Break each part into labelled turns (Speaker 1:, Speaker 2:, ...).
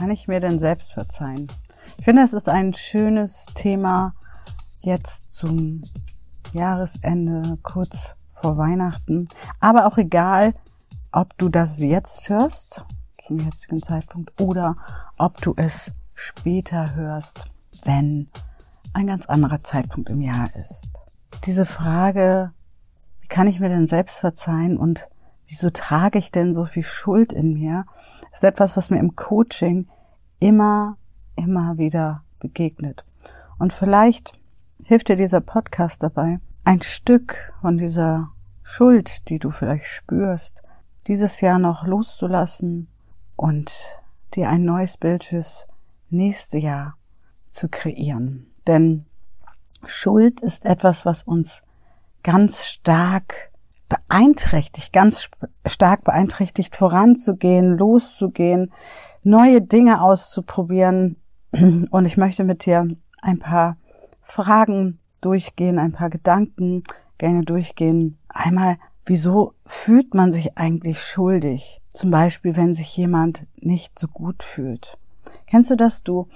Speaker 1: kann ich mir denn selbst verzeihen? Ich finde, es ist ein schönes Thema jetzt zum Jahresende, kurz vor Weihnachten. Aber auch egal, ob du das jetzt hörst, zum jetzigen Zeitpunkt, oder ob du es später hörst, wenn ein ganz anderer Zeitpunkt im Jahr ist. Diese Frage, wie kann ich mir denn selbst verzeihen und wieso trage ich denn so viel Schuld in mir, ist etwas, was mir im Coaching immer, immer wieder begegnet. Und vielleicht hilft dir dieser Podcast dabei, ein Stück von dieser Schuld, die du vielleicht spürst, dieses Jahr noch loszulassen und dir ein neues Bild fürs nächste Jahr zu kreieren. Denn Schuld ist etwas, was uns ganz stark beeinträchtigt, ganz stark beeinträchtigt, voranzugehen, loszugehen, neue Dinge auszuprobieren. Und ich möchte mit dir ein paar Fragen durchgehen, ein paar Gedanken gerne durchgehen. Einmal, wieso fühlt man sich eigentlich schuldig? Zum Beispiel, wenn sich jemand nicht so gut fühlt. Kennst du das? Du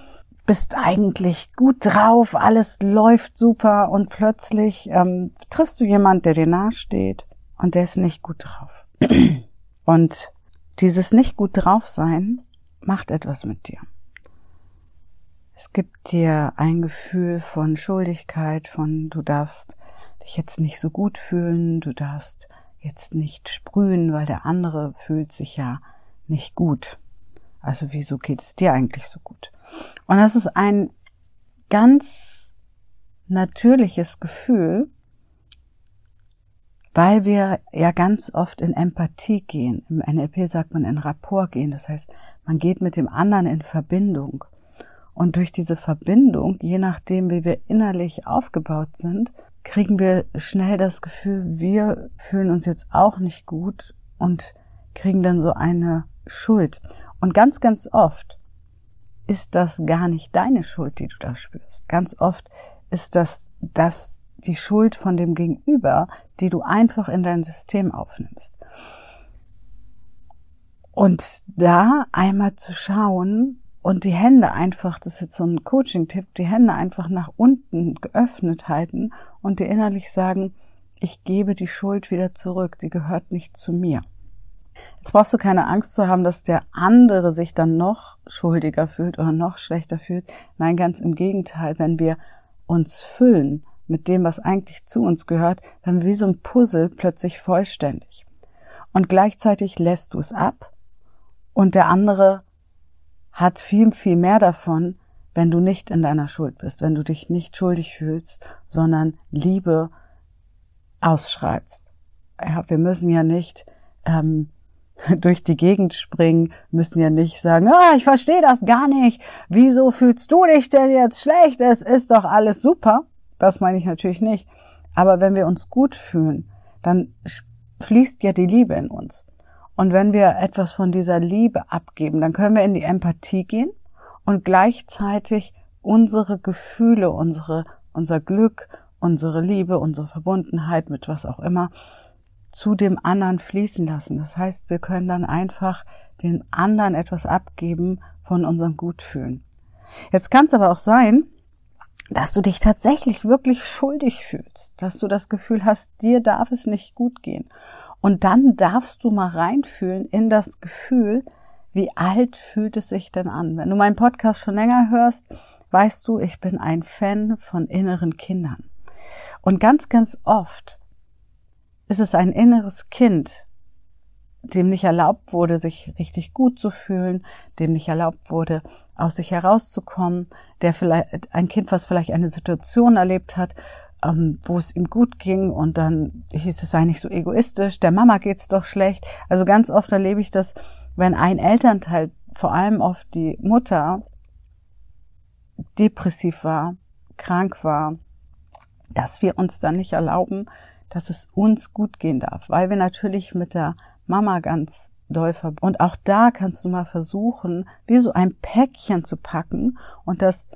Speaker 1: bist eigentlich gut drauf, alles läuft super und plötzlich ähm, triffst du jemand, der dir nahesteht und der ist nicht gut drauf. und dieses nicht gut drauf sein macht etwas mit dir. Es gibt dir ein Gefühl von Schuldigkeit, von du darfst dich jetzt nicht so gut fühlen, du darfst jetzt nicht sprühen, weil der andere fühlt sich ja nicht gut. Also wieso geht es dir eigentlich so gut? Und das ist ein ganz natürliches Gefühl, weil wir ja ganz oft in Empathie gehen. Im NLP sagt man in Rapport gehen. Das heißt, man geht mit dem anderen in Verbindung. Und durch diese Verbindung, je nachdem, wie wir innerlich aufgebaut sind, kriegen wir schnell das Gefühl, wir fühlen uns jetzt auch nicht gut und kriegen dann so eine Schuld. Und ganz, ganz oft ist das gar nicht deine Schuld, die du da spürst. Ganz oft ist das, das die Schuld von dem Gegenüber, die du einfach in dein System aufnimmst. Und da einmal zu schauen und die Hände einfach, das ist jetzt so ein Coaching-Tipp, die Hände einfach nach unten geöffnet halten und dir innerlich sagen, ich gebe die Schuld wieder zurück, die gehört nicht zu mir. Jetzt brauchst du keine Angst zu haben, dass der andere sich dann noch schuldiger fühlt oder noch schlechter fühlt. Nein, ganz im Gegenteil. Wenn wir uns füllen mit dem, was eigentlich zu uns gehört, dann wie so ein Puzzle plötzlich vollständig. Und gleichzeitig lässt du es ab und der andere hat viel, viel mehr davon, wenn du nicht in deiner Schuld bist, wenn du dich nicht schuldig fühlst, sondern Liebe ausschreibst. Ja, wir müssen ja nicht ähm, durch die Gegend springen, müssen ja nicht sagen, ah, ich verstehe das gar nicht. Wieso fühlst du dich denn jetzt schlecht? Es ist doch alles super. Das meine ich natürlich nicht. Aber wenn wir uns gut fühlen, dann fließt ja die Liebe in uns. Und wenn wir etwas von dieser Liebe abgeben, dann können wir in die Empathie gehen und gleichzeitig unsere Gefühle, unsere, unser Glück, unsere Liebe, unsere Verbundenheit mit was auch immer zu dem anderen fließen lassen. Das heißt, wir können dann einfach den anderen etwas abgeben von unserem Gutfühlen. Jetzt kann es aber auch sein, dass du dich tatsächlich wirklich schuldig fühlst, dass du das Gefühl hast, dir darf es nicht gut gehen. Und dann darfst du mal reinfühlen in das Gefühl, wie alt fühlt es sich denn an? Wenn du meinen Podcast schon länger hörst, weißt du, ich bin ein Fan von inneren Kindern. Und ganz, ganz oft ist es ein inneres Kind, dem nicht erlaubt wurde, sich richtig gut zu fühlen, dem nicht erlaubt wurde, aus sich herauszukommen, der vielleicht ein Kind, was vielleicht eine Situation erlebt hat, ähm, wo es ihm gut ging und dann hieß es sei nicht so egoistisch, der Mama geht's doch schlecht. Also ganz oft erlebe ich das, wenn ein Elternteil, vor allem oft die Mutter, depressiv war, krank war, dass wir uns dann nicht erlauben, dass es uns gut gehen darf, weil wir natürlich mit der Mama ganz verbunden. Und auch da kannst du mal versuchen, wie so ein Päckchen zu packen und das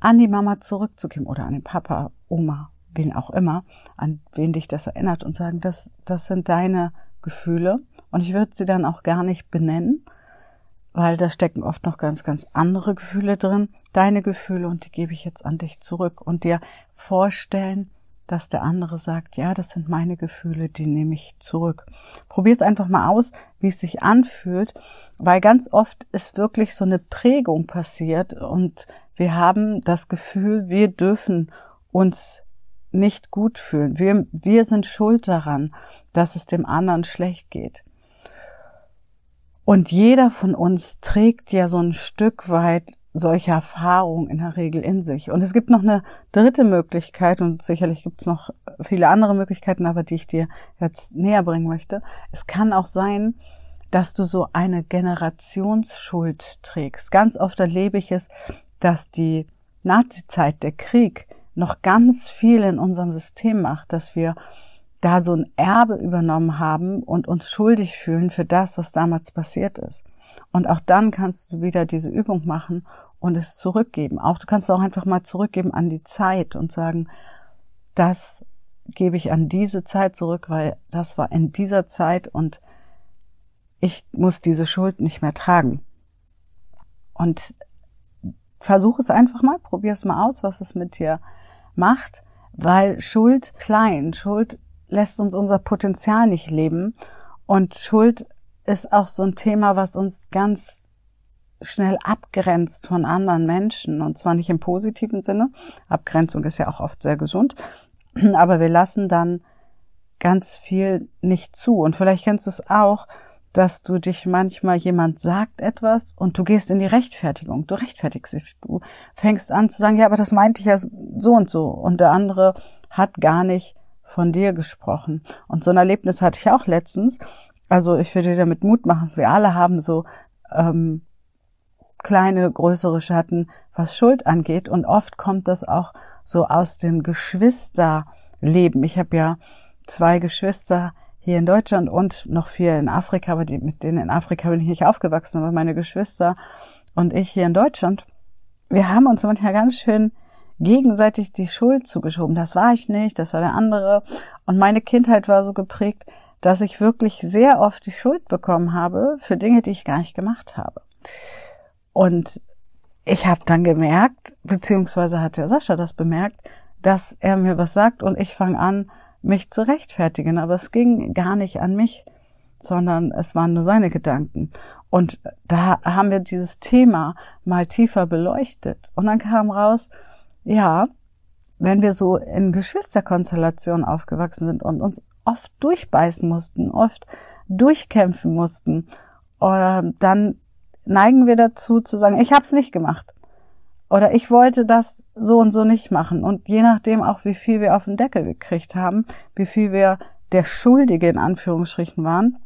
Speaker 1: an die Mama zurückzugeben oder an den Papa, Oma, wen auch immer, an wen dich das erinnert und sagen, das, das sind deine Gefühle und ich würde sie dann auch gar nicht benennen, weil da stecken oft noch ganz, ganz andere Gefühle drin, deine Gefühle und die gebe ich jetzt an dich zurück und dir vorstellen, dass der andere sagt, ja, das sind meine Gefühle, die nehme ich zurück. Probier es einfach mal aus, wie es sich anfühlt, weil ganz oft ist wirklich so eine Prägung passiert und wir haben das Gefühl, wir dürfen uns nicht gut fühlen. Wir, wir sind schuld daran, dass es dem anderen schlecht geht. Und jeder von uns trägt ja so ein Stück weit solche Erfahrungen in der Regel in sich. Und es gibt noch eine dritte Möglichkeit, und sicherlich gibt es noch viele andere Möglichkeiten, aber die ich dir jetzt näher bringen möchte. Es kann auch sein, dass du so eine Generationsschuld trägst. Ganz oft erlebe ich es, dass die Nazizeit, der Krieg, noch ganz viel in unserem System macht, dass wir da so ein Erbe übernommen haben und uns schuldig fühlen für das, was damals passiert ist. Und auch dann kannst du wieder diese Übung machen und es zurückgeben. Auch du kannst auch einfach mal zurückgeben an die Zeit und sagen, das gebe ich an diese Zeit zurück, weil das war in dieser Zeit und ich muss diese Schuld nicht mehr tragen. Und versuch es einfach mal, probier es mal aus, was es mit dir macht, weil Schuld klein, Schuld lässt uns unser Potenzial nicht leben und Schuld ist auch so ein Thema, was uns ganz schnell abgrenzt von anderen Menschen und zwar nicht im positiven Sinne. Abgrenzung ist ja auch oft sehr gesund, aber wir lassen dann ganz viel nicht zu und vielleicht kennst du es auch, dass du dich manchmal jemand sagt etwas und du gehst in die Rechtfertigung. Du rechtfertigst dich. Du fängst an zu sagen, ja, aber das meinte ich ja so und so. Und der andere hat gar nicht von dir gesprochen. Und so ein Erlebnis hatte ich auch letztens. Also ich würde dir damit Mut machen. Wir alle haben so ähm, kleine, größere Schatten, was Schuld angeht. Und oft kommt das auch so aus dem Geschwisterleben. Ich habe ja zwei Geschwister, hier in Deutschland und noch viel in Afrika, aber die, mit denen in Afrika bin ich nicht aufgewachsen, aber meine Geschwister und ich hier in Deutschland, wir haben uns manchmal ganz schön gegenseitig die Schuld zugeschoben. Das war ich nicht, das war der andere. Und meine Kindheit war so geprägt, dass ich wirklich sehr oft die Schuld bekommen habe für Dinge, die ich gar nicht gemacht habe. Und ich habe dann gemerkt, beziehungsweise hat der Sascha das bemerkt, dass er mir was sagt und ich fange an, mich zu rechtfertigen, aber es ging gar nicht an mich, sondern es waren nur seine Gedanken. Und da haben wir dieses Thema mal tiefer beleuchtet. Und dann kam raus, ja, wenn wir so in Geschwisterkonstellationen aufgewachsen sind und uns oft durchbeißen mussten, oft durchkämpfen mussten, äh, dann neigen wir dazu zu sagen, ich habe es nicht gemacht. Oder ich wollte das so und so nicht machen. Und je nachdem auch, wie viel wir auf den Deckel gekriegt haben, wie viel wir der Schuldige in Anführungsstrichen waren,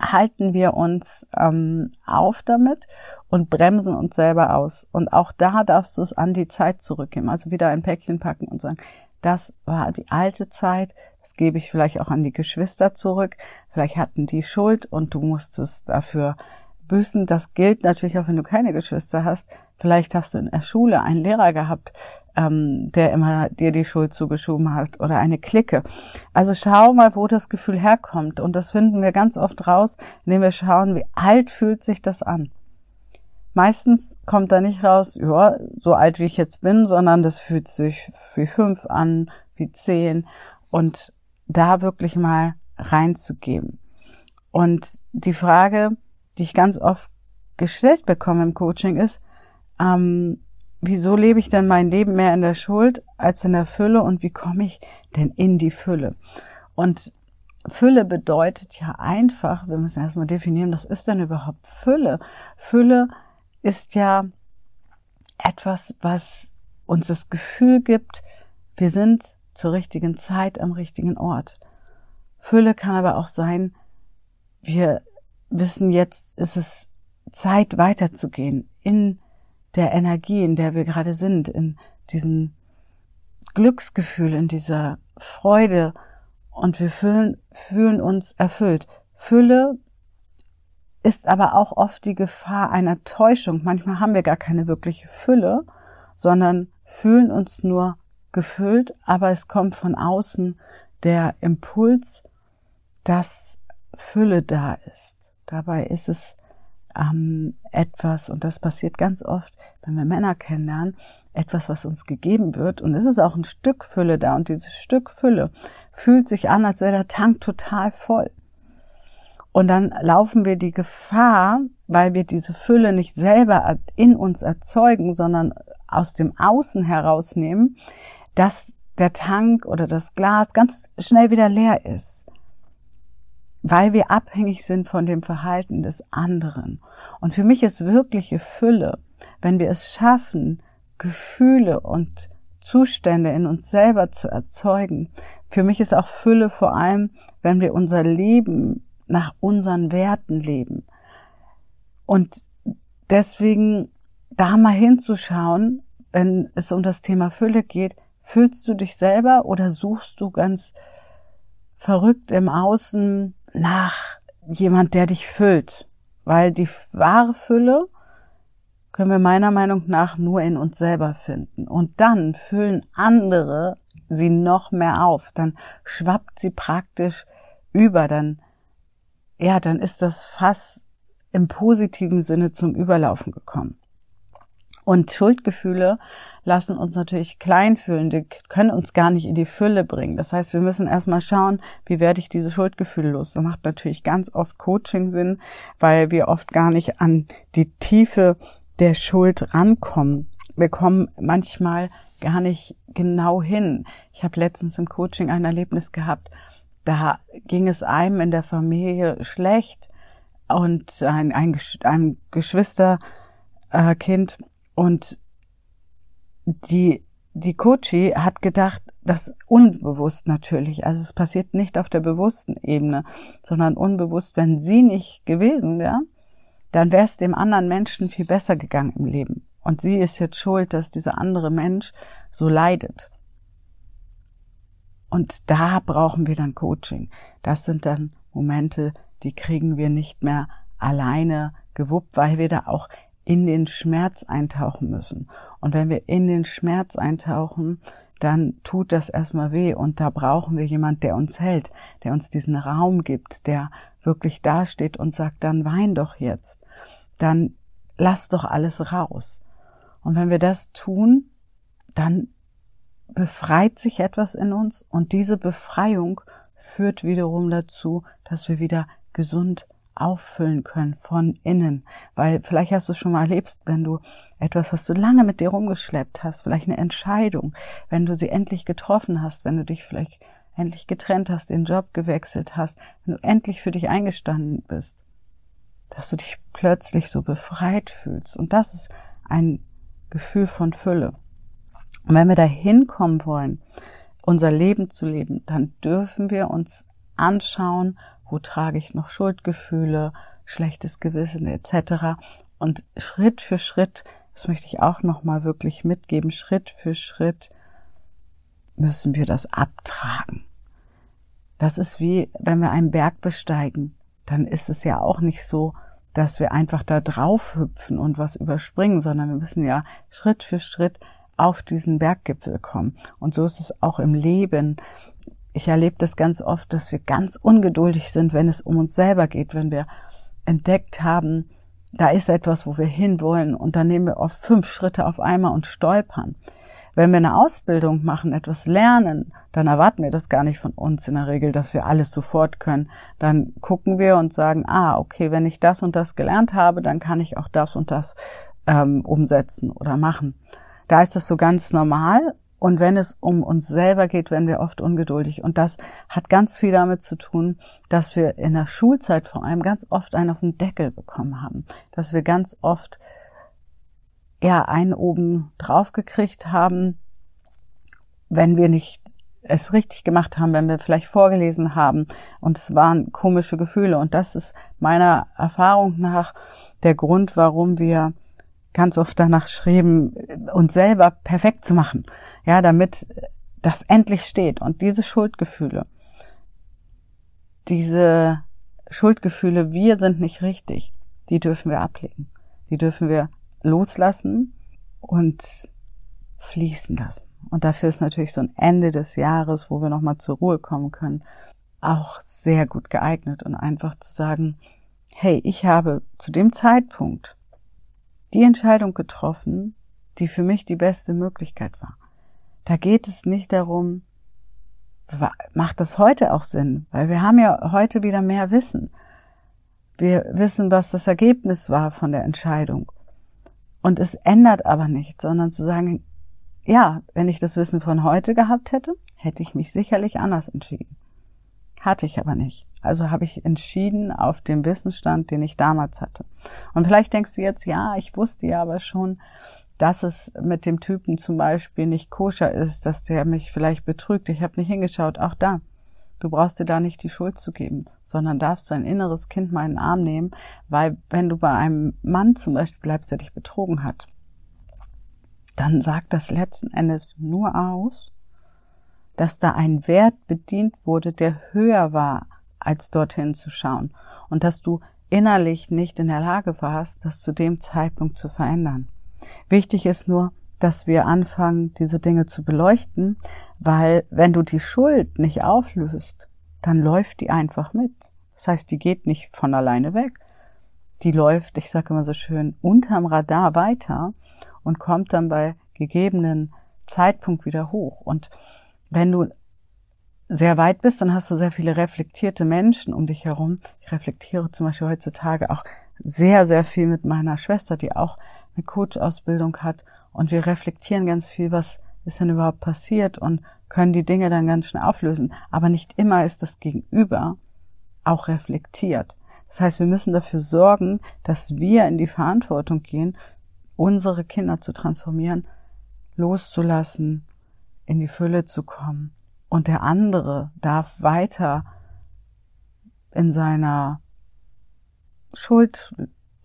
Speaker 1: halten wir uns ähm, auf damit und bremsen uns selber aus. Und auch da darfst du es an die Zeit zurückgeben. Also wieder ein Päckchen packen und sagen, das war die alte Zeit, das gebe ich vielleicht auch an die Geschwister zurück. Vielleicht hatten die Schuld und du musstest dafür büßen. Das gilt natürlich auch, wenn du keine Geschwister hast. Vielleicht hast du in der Schule einen Lehrer gehabt, ähm, der immer dir die Schuld zugeschoben hat oder eine Clique. Also schau mal, wo das Gefühl herkommt. Und das finden wir ganz oft raus, indem wir schauen, wie alt fühlt sich das an. Meistens kommt da nicht raus, ja, so alt wie ich jetzt bin, sondern das fühlt sich wie fünf an, wie zehn. Und da wirklich mal reinzugeben. Und die Frage, die ich ganz oft gestellt bekomme im Coaching ist, ähm, wieso lebe ich denn mein Leben mehr in der Schuld als in der Fülle und wie komme ich denn in die Fülle? Und Fülle bedeutet ja einfach, wir müssen erstmal definieren, was ist denn überhaupt Fülle? Fülle ist ja etwas, was uns das Gefühl gibt, wir sind zur richtigen Zeit am richtigen Ort. Fülle kann aber auch sein, wir wissen jetzt, ist es Zeit weiterzugehen in der Energie, in der wir gerade sind, in diesem Glücksgefühl, in dieser Freude und wir fühlen, fühlen uns erfüllt. Fülle ist aber auch oft die Gefahr einer Täuschung. Manchmal haben wir gar keine wirkliche Fülle, sondern fühlen uns nur gefüllt, aber es kommt von außen der Impuls, dass Fülle da ist. Dabei ist es ähm, etwas, und das passiert ganz oft, wenn wir Männer kennenlernen, etwas, was uns gegeben wird. Und es ist auch ein Stück Fülle da. Und dieses Stück Fülle fühlt sich an, als wäre der Tank total voll. Und dann laufen wir die Gefahr, weil wir diese Fülle nicht selber in uns erzeugen, sondern aus dem Außen herausnehmen, dass der Tank oder das Glas ganz schnell wieder leer ist, weil wir abhängig sind von dem Verhalten des anderen. Und für mich ist wirkliche Fülle, wenn wir es schaffen, Gefühle und Zustände in uns selber zu erzeugen. Für mich ist auch Fülle vor allem, wenn wir unser Leben nach unseren Werten leben. Und deswegen da mal hinzuschauen, wenn es um das Thema Fülle geht, fühlst du dich selber oder suchst du ganz verrückt im Außen nach jemand, der dich füllt? Weil die wahre Fülle können wir meiner Meinung nach nur in uns selber finden. Und dann füllen andere sie noch mehr auf. Dann schwappt sie praktisch über. Dann, ja, dann ist das Fass im positiven Sinne zum Überlaufen gekommen. Und Schuldgefühle lassen uns natürlich klein fühlen, die können uns gar nicht in die Fülle bringen. Das heißt, wir müssen erstmal schauen, wie werde ich diese Schuldgefühle los. Da macht natürlich ganz oft Coaching Sinn, weil wir oft gar nicht an die Tiefe der Schuld rankommen. Wir kommen manchmal gar nicht genau hin. Ich habe letztens im Coaching ein Erlebnis gehabt, da ging es einem in der Familie schlecht und ein, ein, ein Geschwisterkind und die, die Coachie hat gedacht, das unbewusst natürlich, also es passiert nicht auf der bewussten Ebene, sondern unbewusst, wenn sie nicht gewesen wäre, dann wäre es dem anderen Menschen viel besser gegangen im Leben. Und sie ist jetzt schuld, dass dieser andere Mensch so leidet. Und da brauchen wir dann Coaching. Das sind dann Momente, die kriegen wir nicht mehr alleine gewuppt, weil wir da auch in den Schmerz eintauchen müssen. Und wenn wir in den Schmerz eintauchen, dann tut das erstmal weh und da brauchen wir jemand, der uns hält, der uns diesen Raum gibt, der wirklich dasteht und sagt, dann wein doch jetzt dann lass doch alles raus. Und wenn wir das tun, dann befreit sich etwas in uns und diese Befreiung führt wiederum dazu, dass wir wieder gesund auffüllen können von innen. Weil vielleicht hast du es schon mal erlebt, wenn du etwas, was du lange mit dir rumgeschleppt hast, vielleicht eine Entscheidung, wenn du sie endlich getroffen hast, wenn du dich vielleicht endlich getrennt hast, den Job gewechselt hast, wenn du endlich für dich eingestanden bist, dass du dich plötzlich so befreit fühlst. Und das ist ein Gefühl von Fülle. Und wenn wir da hinkommen wollen, unser Leben zu leben, dann dürfen wir uns anschauen, wo trage ich noch Schuldgefühle, schlechtes Gewissen etc. Und Schritt für Schritt, das möchte ich auch nochmal wirklich mitgeben, Schritt für Schritt müssen wir das abtragen. Das ist wie, wenn wir einen Berg besteigen, dann ist es ja auch nicht so, dass wir einfach da drauf hüpfen und was überspringen, sondern wir müssen ja Schritt für Schritt auf diesen Berggipfel kommen. Und so ist es auch im Leben. Ich erlebe das ganz oft, dass wir ganz ungeduldig sind, wenn es um uns selber geht, wenn wir entdeckt haben, da ist etwas, wo wir hinwollen und dann nehmen wir oft fünf Schritte auf einmal und stolpern. Wenn wir eine Ausbildung machen, etwas lernen, dann erwarten wir das gar nicht von uns in der Regel, dass wir alles sofort können. Dann gucken wir und sagen, ah, okay, wenn ich das und das gelernt habe, dann kann ich auch das und das ähm, umsetzen oder machen. Da ist das so ganz normal. Und wenn es um uns selber geht, werden wir oft ungeduldig. Und das hat ganz viel damit zu tun, dass wir in der Schulzeit vor allem ganz oft einen auf den Deckel bekommen haben. Dass wir ganz oft eher einen oben drauf gekriegt haben, wenn wir nicht es richtig gemacht haben, wenn wir vielleicht vorgelesen haben und es waren komische Gefühle. Und das ist meiner Erfahrung nach der Grund, warum wir ganz oft danach schreiben, uns selber perfekt zu machen. Ja, damit das endlich steht. Und diese Schuldgefühle, diese Schuldgefühle, wir sind nicht richtig, die dürfen wir ablegen. Die dürfen wir loslassen und fließen lassen. Und dafür ist natürlich so ein Ende des Jahres, wo wir nochmal zur Ruhe kommen können, auch sehr gut geeignet und einfach zu sagen, hey, ich habe zu dem Zeitpunkt die Entscheidung getroffen, die für mich die beste Möglichkeit war. Da geht es nicht darum, macht das heute auch Sinn, weil wir haben ja heute wieder mehr Wissen. Wir wissen, was das Ergebnis war von der Entscheidung. Und es ändert aber nichts, sondern zu sagen, ja, wenn ich das Wissen von heute gehabt hätte, hätte ich mich sicherlich anders entschieden. Hatte ich aber nicht. Also habe ich entschieden auf dem Wissensstand, den ich damals hatte. Und vielleicht denkst du jetzt, ja, ich wusste ja aber schon, dass es mit dem Typen zum Beispiel nicht koscher ist, dass der mich vielleicht betrügt. Ich habe nicht hingeschaut. Auch da. Du brauchst dir da nicht die Schuld zu geben, sondern darfst dein inneres Kind mal in den Arm nehmen, weil wenn du bei einem Mann zum Beispiel bleibst, der dich betrogen hat, dann sagt das letzten Endes nur aus, dass da ein Wert bedient wurde, der höher war, als dorthin zu schauen und dass du innerlich nicht in der Lage warst, das zu dem Zeitpunkt zu verändern. Wichtig ist nur, dass wir anfangen, diese Dinge zu beleuchten, weil wenn du die Schuld nicht auflöst, dann läuft die einfach mit. Das heißt, die geht nicht von alleine weg. Die läuft, ich sage immer so schön, unterm Radar weiter und kommt dann bei gegebenen Zeitpunkt wieder hoch. Und wenn du sehr weit bist, dann hast du sehr viele reflektierte Menschen um dich herum. Ich reflektiere zum Beispiel heutzutage auch sehr, sehr viel mit meiner Schwester, die auch eine Coach-Ausbildung hat. Und wir reflektieren ganz viel, was ist denn überhaupt passiert und können die Dinge dann ganz schnell auflösen. Aber nicht immer ist das Gegenüber auch reflektiert. Das heißt, wir müssen dafür sorgen, dass wir in die Verantwortung gehen, unsere Kinder zu transformieren, loszulassen, in die Fülle zu kommen. Und der andere darf weiter in seiner Schuld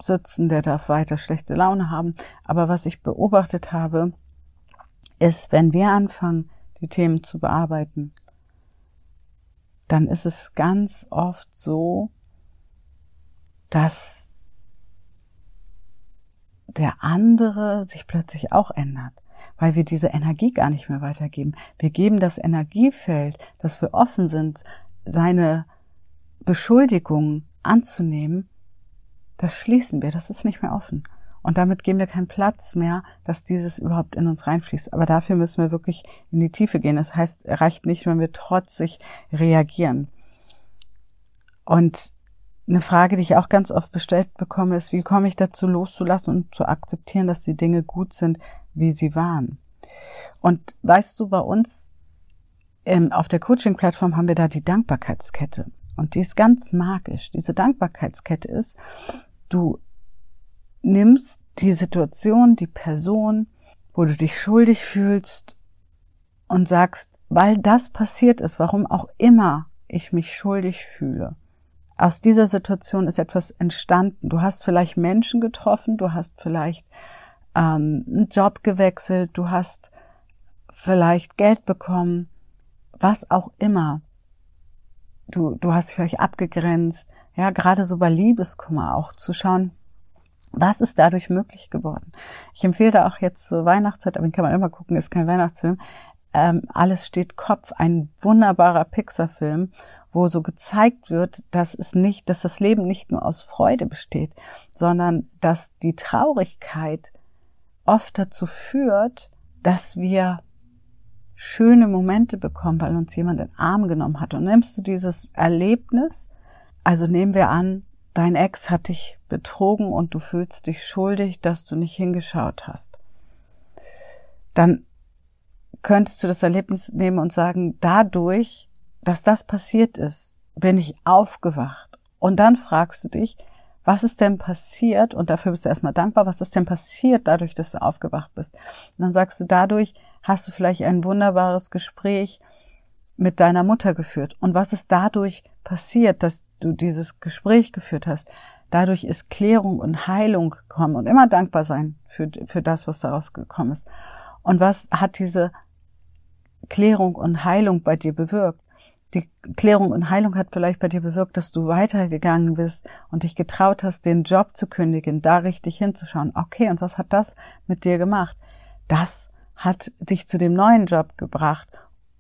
Speaker 1: sitzen, der darf weiter schlechte Laune haben. Aber was ich beobachtet habe, ist, wenn wir anfangen, die Themen zu bearbeiten, dann ist es ganz oft so, dass der andere sich plötzlich auch ändert, weil wir diese Energie gar nicht mehr weitergeben. Wir geben das Energiefeld, dass wir offen sind, seine Beschuldigungen anzunehmen, das schließen wir, das ist nicht mehr offen. Und damit geben wir keinen Platz mehr, dass dieses überhaupt in uns reinfließt. Aber dafür müssen wir wirklich in die Tiefe gehen. Das heißt, reicht nicht, wenn wir trotzig reagieren. Und eine Frage, die ich auch ganz oft bestellt bekomme, ist, wie komme ich dazu loszulassen und zu akzeptieren, dass die Dinge gut sind, wie sie waren? Und weißt du, bei uns ähm, auf der Coaching-Plattform haben wir da die Dankbarkeitskette. Und die ist ganz magisch. Diese Dankbarkeitskette ist, du nimmst die Situation, die Person, wo du dich schuldig fühlst und sagst, weil das passiert ist, warum auch immer ich mich schuldig fühle, aus dieser Situation ist etwas entstanden. Du hast vielleicht Menschen getroffen, du hast vielleicht ähm, einen Job gewechselt, du hast vielleicht Geld bekommen, was auch immer. Du, du hast vielleicht abgegrenzt, ja, gerade so bei Liebeskummer auch zu schauen, was ist dadurch möglich geworden? Ich empfehle da auch jetzt zur Weihnachtszeit, aber den kann man immer gucken, ist kein Weihnachtsfilm. Ähm, Alles steht Kopf, ein wunderbarer Pixar-Film, wo so gezeigt wird, dass es nicht, dass das Leben nicht nur aus Freude besteht, sondern dass die Traurigkeit oft dazu führt, dass wir schöne Momente bekommen, weil uns jemand in den Arm genommen hat. Und nimmst du dieses Erlebnis, also nehmen wir an, dein Ex hat dich betrogen und du fühlst dich schuldig, dass du nicht hingeschaut hast. Dann könntest du das Erlebnis nehmen und sagen, dadurch dass das passiert ist, bin ich aufgewacht. Und dann fragst du dich, was ist denn passiert? Und dafür bist du erstmal dankbar, was ist denn passiert dadurch, dass du aufgewacht bist? Und dann sagst du, dadurch hast du vielleicht ein wunderbares Gespräch mit deiner Mutter geführt. Und was ist dadurch passiert, dass du dieses Gespräch geführt hast? Dadurch ist Klärung und Heilung gekommen und immer dankbar sein für, für das, was daraus gekommen ist. Und was hat diese Klärung und Heilung bei dir bewirkt? Die Klärung und Heilung hat vielleicht bei dir bewirkt, dass du weitergegangen bist und dich getraut hast, den Job zu kündigen, da richtig hinzuschauen. Okay, und was hat das mit dir gemacht? Das hat dich zu dem neuen Job gebracht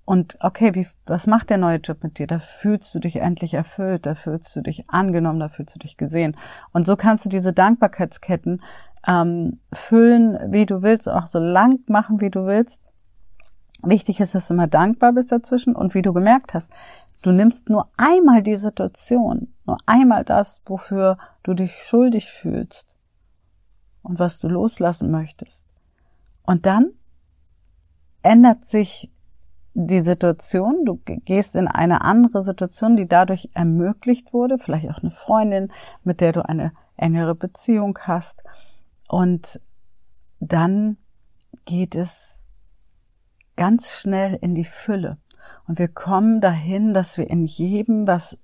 Speaker 1: und okay, wie, was macht der neue Job mit dir? Da fühlst du dich endlich erfüllt, da fühlst du dich angenommen, da fühlst du dich gesehen. Und so kannst du diese Dankbarkeitsketten ähm, füllen, wie du willst, auch so lang machen, wie du willst. Wichtig ist, dass du immer dankbar bist dazwischen und wie du gemerkt hast, du nimmst nur einmal die Situation, nur einmal das, wofür du dich schuldig fühlst und was du loslassen möchtest. Und dann ändert sich die Situation, du gehst in eine andere Situation, die dadurch ermöglicht wurde, vielleicht auch eine Freundin, mit der du eine engere Beziehung hast. Und dann geht es ganz schnell in die Fülle. Und wir kommen dahin, dass wir in jedem, was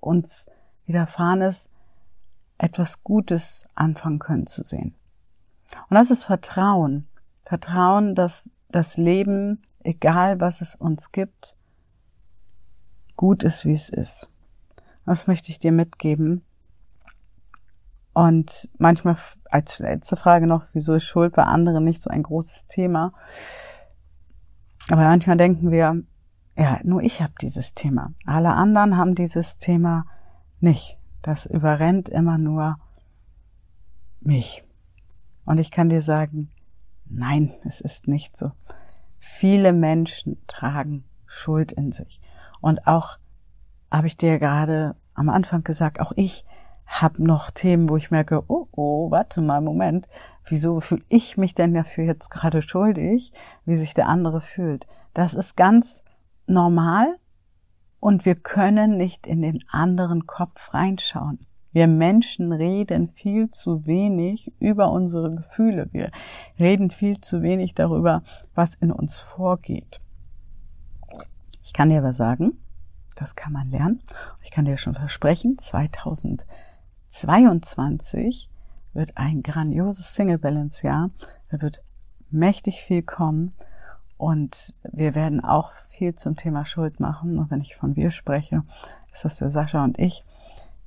Speaker 1: uns widerfahren ist, etwas Gutes anfangen können zu sehen. Und das ist Vertrauen. Vertrauen, dass das Leben, egal was es uns gibt, gut ist, wie es ist. Das möchte ich dir mitgeben. Und manchmal als letzte Frage noch, wieso ist Schuld bei anderen nicht so ein großes Thema? Aber manchmal denken wir, ja, nur ich habe dieses Thema. Alle anderen haben dieses Thema nicht. Das überrennt immer nur mich. Und ich kann dir sagen, nein, es ist nicht so. Viele Menschen tragen Schuld in sich. Und auch habe ich dir gerade am Anfang gesagt, auch ich habe noch Themen, wo ich merke, oh, oh, warte mal, Moment, wieso fühle ich mich denn dafür jetzt gerade schuldig, wie sich der andere fühlt? Das ist ganz normal und wir können nicht in den anderen Kopf reinschauen. Wir Menschen reden viel zu wenig über unsere Gefühle. Wir reden viel zu wenig darüber, was in uns vorgeht. Ich kann dir aber sagen, das kann man lernen. Ich kann dir schon versprechen, 2000 22 wird ein grandioses Single Balance Jahr. Da wird mächtig viel kommen und wir werden auch viel zum Thema Schuld machen. Und wenn ich von wir spreche, ist das der Sascha und ich.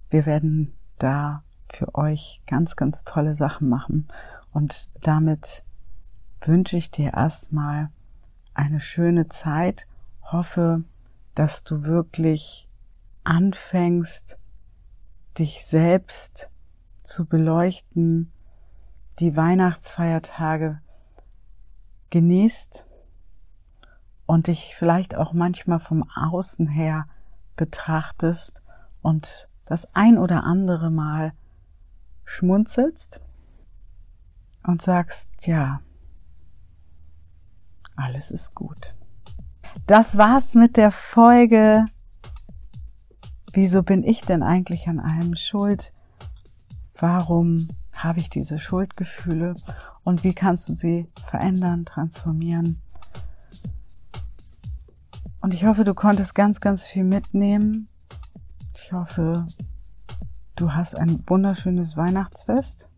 Speaker 1: Wir werden da für euch ganz, ganz tolle Sachen machen. Und damit wünsche ich dir erstmal eine schöne Zeit. Hoffe, dass du wirklich anfängst, dich selbst zu beleuchten, die Weihnachtsfeiertage genießt und dich vielleicht auch manchmal vom Außen her betrachtest und das ein oder andere Mal schmunzelst und sagst, ja, alles ist gut. Das war's mit der Folge wieso bin ich denn eigentlich an allem schuld? Warum habe ich diese Schuldgefühle? Und wie kannst du sie verändern, transformieren? Und ich hoffe, du konntest ganz, ganz viel mitnehmen. Ich hoffe, du hast ein wunderschönes Weihnachtsfest.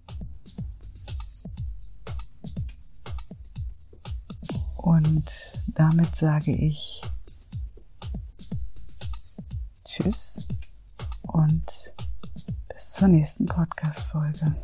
Speaker 1: Und damit sage ich Tschüss und zur nächsten Podcast-Folge.